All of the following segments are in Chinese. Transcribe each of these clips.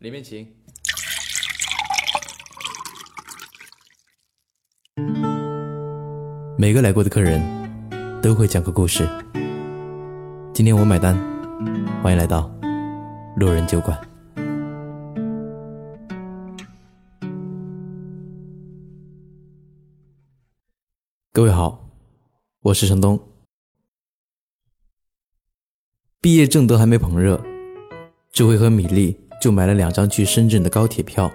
里面请。每个来过的客人都会讲个故事。今天我买单，欢迎来到路人酒馆。各位好，我是程东。毕业证都还没捧热，智慧和米粒就买了两张去深圳的高铁票。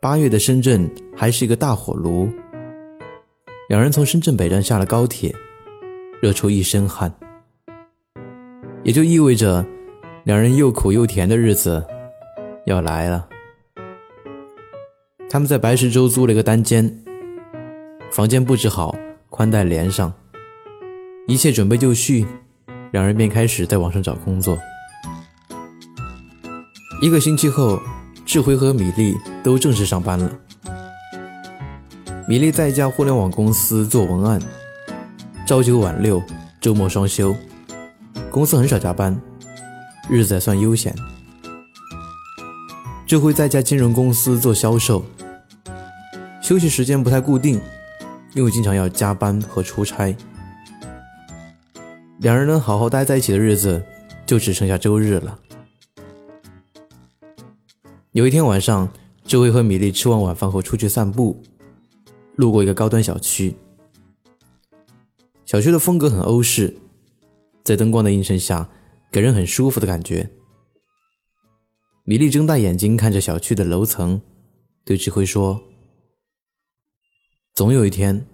八月的深圳还是一个大火炉，两人从深圳北站下了高铁，热出一身汗，也就意味着两人又苦又甜的日子要来了。他们在白石洲租了一个单间，房间布置好，宽带连上，一切准备就绪。两人便开始在网上找工作。一个星期后，智慧和米粒都正式上班了。米粒在一家互联网公司做文案，朝九晚六，周末双休，公司很少加班，日子还算悠闲。智慧在一家金融公司做销售，休息时间不太固定，因为经常要加班和出差。两人能好好待在一起的日子，就只剩下周日了。有一天晚上，智慧和米粒吃完晚饭后出去散步，路过一个高端小区。小区的风格很欧式，在灯光的映衬下，给人很舒服的感觉。米粒睁大眼睛看着小区的楼层，对智慧说：“总有一天，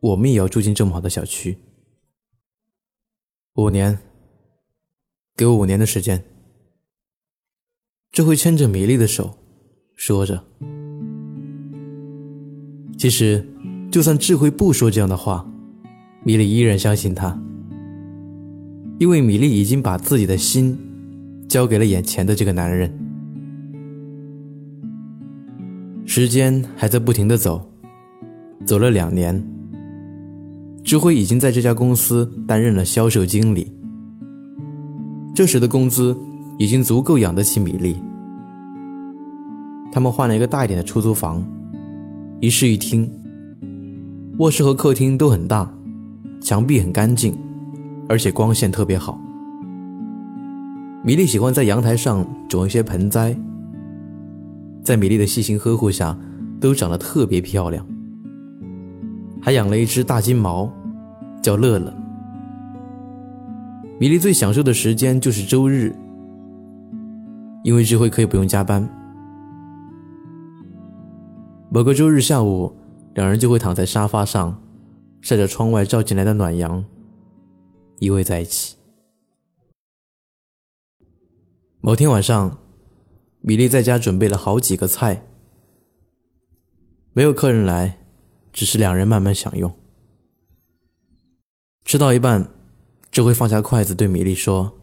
我们也要住进这么好的小区。”五年，给我五年的时间。智慧牵着米粒的手，说着。其实，就算智慧不说这样的话，米粒依然相信他，因为米粒已经把自己的心交给了眼前的这个男人。时间还在不停的走，走了两年。智慧已经在这家公司担任了销售经理，这时的工资已经足够养得起米粒。他们换了一个大一点的出租房，一室一厅，卧室和客厅都很大，墙壁很干净，而且光线特别好。米粒喜欢在阳台上种一些盆栽，在米粒的细心呵护下，都长得特别漂亮。还养了一只大金毛，叫乐乐。米莉最享受的时间就是周日，因为智慧可以不用加班。某个周日下午，两人就会躺在沙发上，晒着窗外照进来的暖阳，依偎在一起。某天晚上，米粒在家准备了好几个菜，没有客人来。只是两人慢慢享用。吃到一半，智慧放下筷子，对米粒说：“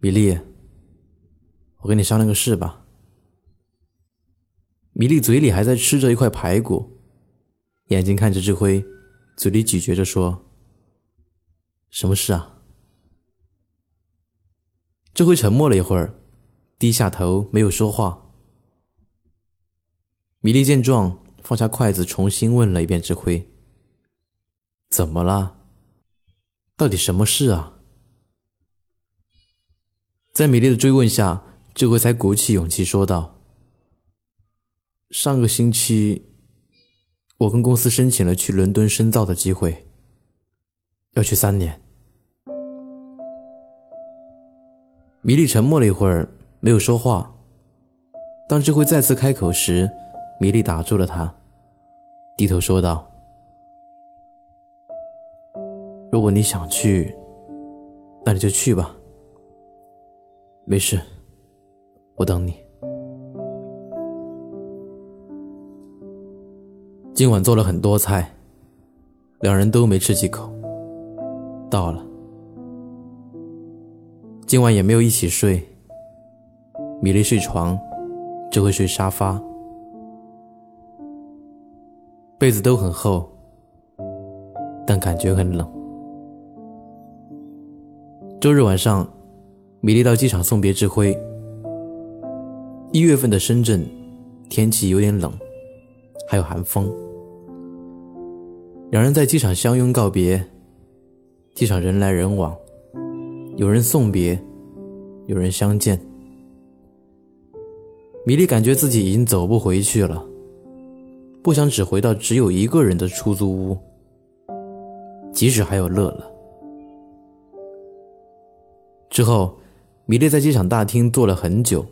米粒，我跟你商量个事吧。”米粒嘴里还在吃着一块排骨，眼睛看着智慧，嘴里咀嚼着说：“什么事啊？”智慧沉默了一会儿，低下头没有说话。米粒见状。放下筷子，重新问了一遍智慧：“怎么了？到底什么事啊？”在米粒的追问下，智慧才鼓起勇气说道：“上个星期，我跟公司申请了去伦敦深造的机会，要去三年。”米粒沉默了一会儿，没有说话。当智慧再次开口时，米莉打住了他，低头说道：“如果你想去，那你就去吧。没事，我等你。今晚做了很多菜，两人都没吃几口。到了，今晚也没有一起睡。米粒睡床，只会睡沙发。”被子都很厚，但感觉很冷。周日晚上，米粒到机场送别志辉。一月份的深圳，天气有点冷，还有寒风。两人在机场相拥告别，机场人来人往，有人送别，有人相见。米莉感觉自己已经走不回去了，不想只回到只有一个人的出租屋，即使还有乐乐。之后，米莉在机场大厅坐了很久，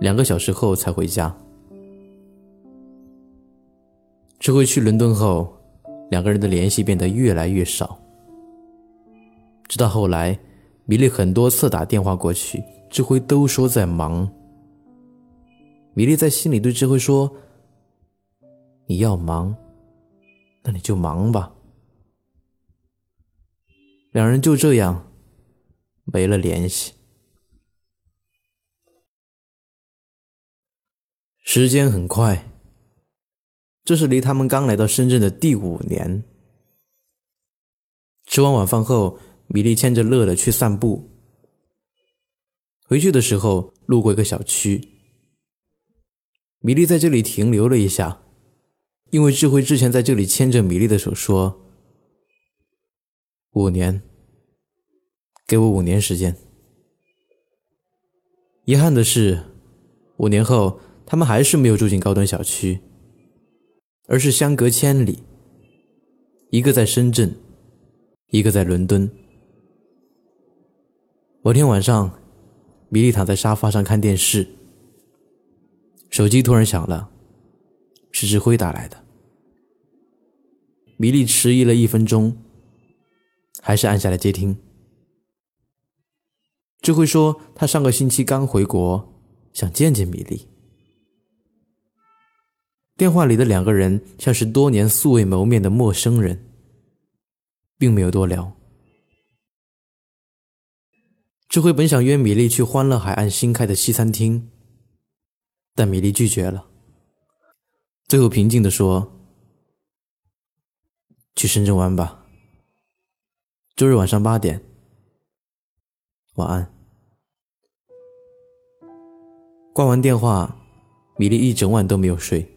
两个小时后才回家。智慧去伦敦后，两个人的联系变得越来越少。直到后来，米莉很多次打电话过去，智慧都说在忙。米莉在心里对智慧说：“你要忙，那你就忙吧。”两人就这样没了联系。时间很快。这是离他们刚来到深圳的第五年。吃完晚饭后，米粒牵着乐乐去散步。回去的时候，路过一个小区，米粒在这里停留了一下，因为智慧之前在这里牵着米粒的手说：“五年，给我五年时间。”遗憾的是，五年后，他们还是没有住进高端小区。而是相隔千里，一个在深圳，一个在伦敦。某天晚上，米莉躺在沙发上看电视，手机突然响了，是志辉打来的。米莉迟疑了一分钟，还是按下了接听。志辉说他上个星期刚回国，想见见米莉。电话里的两个人像是多年素未谋面的陌生人，并没有多聊。智慧本想约米莉去欢乐海岸新开的西餐厅，但米莉拒绝了，最后平静的说：“去深圳湾吧，周日晚上八点。晚安。”挂完电话，米莉一整晚都没有睡。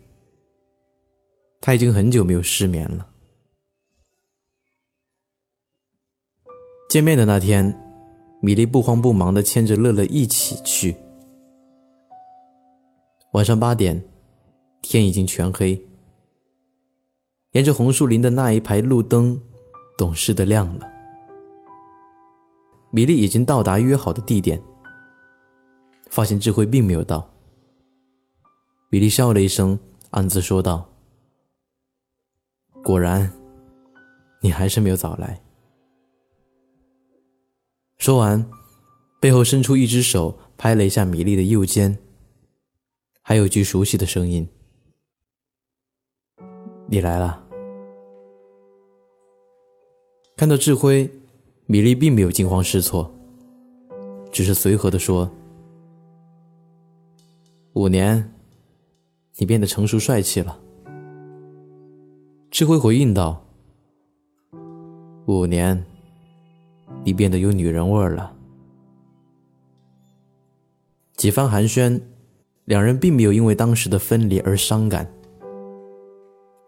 他已经很久没有失眠了。见面的那天，米莉不慌不忙的牵着乐乐一起去。晚上八点，天已经全黑。沿着红树林的那一排路灯，懂事的亮了。米莉已经到达约好的地点，发现智慧并没有到。米莉笑了一声，暗自说道。果然，你还是没有早来。说完，背后伸出一只手拍了一下米粒的右肩，还有句熟悉的声音：“你来了。”看到志辉，米粒并没有惊慌失措，只是随和的说：“五年，你变得成熟帅气了。”智慧回应道：“五年，你变得有女人味了。”几番寒暄，两人并没有因为当时的分离而伤感，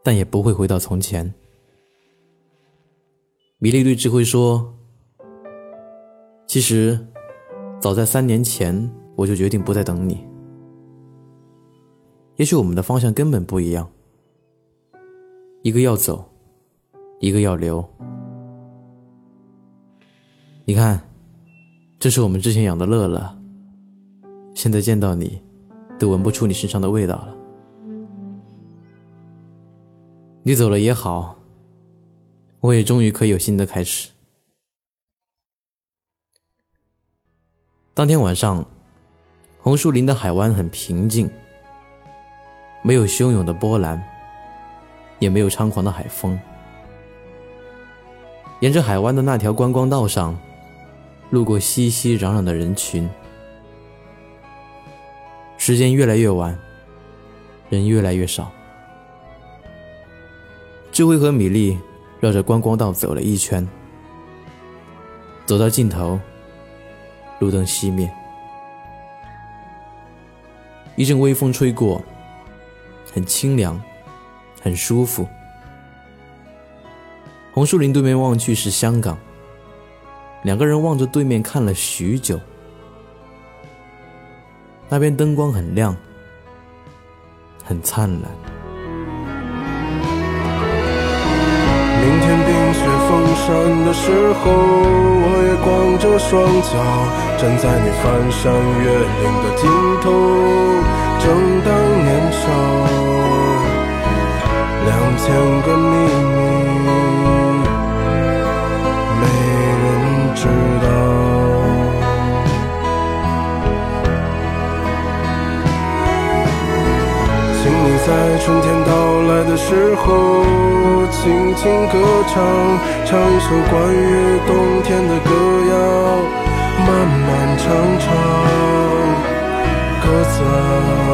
但也不会回到从前。米莉对智慧说：“其实，早在三年前，我就决定不再等你。也许我们的方向根本不一样。”一个要走，一个要留。你看，这是我们之前养的乐乐，现在见到你，都闻不出你身上的味道了。你走了也好，我也终于可以有新的开始。当天晚上，红树林的海湾很平静，没有汹涌的波澜。也没有猖狂的海风。沿着海湾的那条观光道上，路过熙熙攘攘的人群。时间越来越晚，人越来越少。智慧和米粒绕着观光道走了一圈，走到尽头，路灯熄灭，一阵微风吹过，很清凉，很舒服。红树林对面望去是香港，两个人望着对面看了许久。那边灯光很亮，很灿烂。明天冰雪封山的时候，我也光着双脚站在你翻山越岭的尽头。情歌唱，唱一首关于冬天的歌谣，漫漫长长，歌词啊。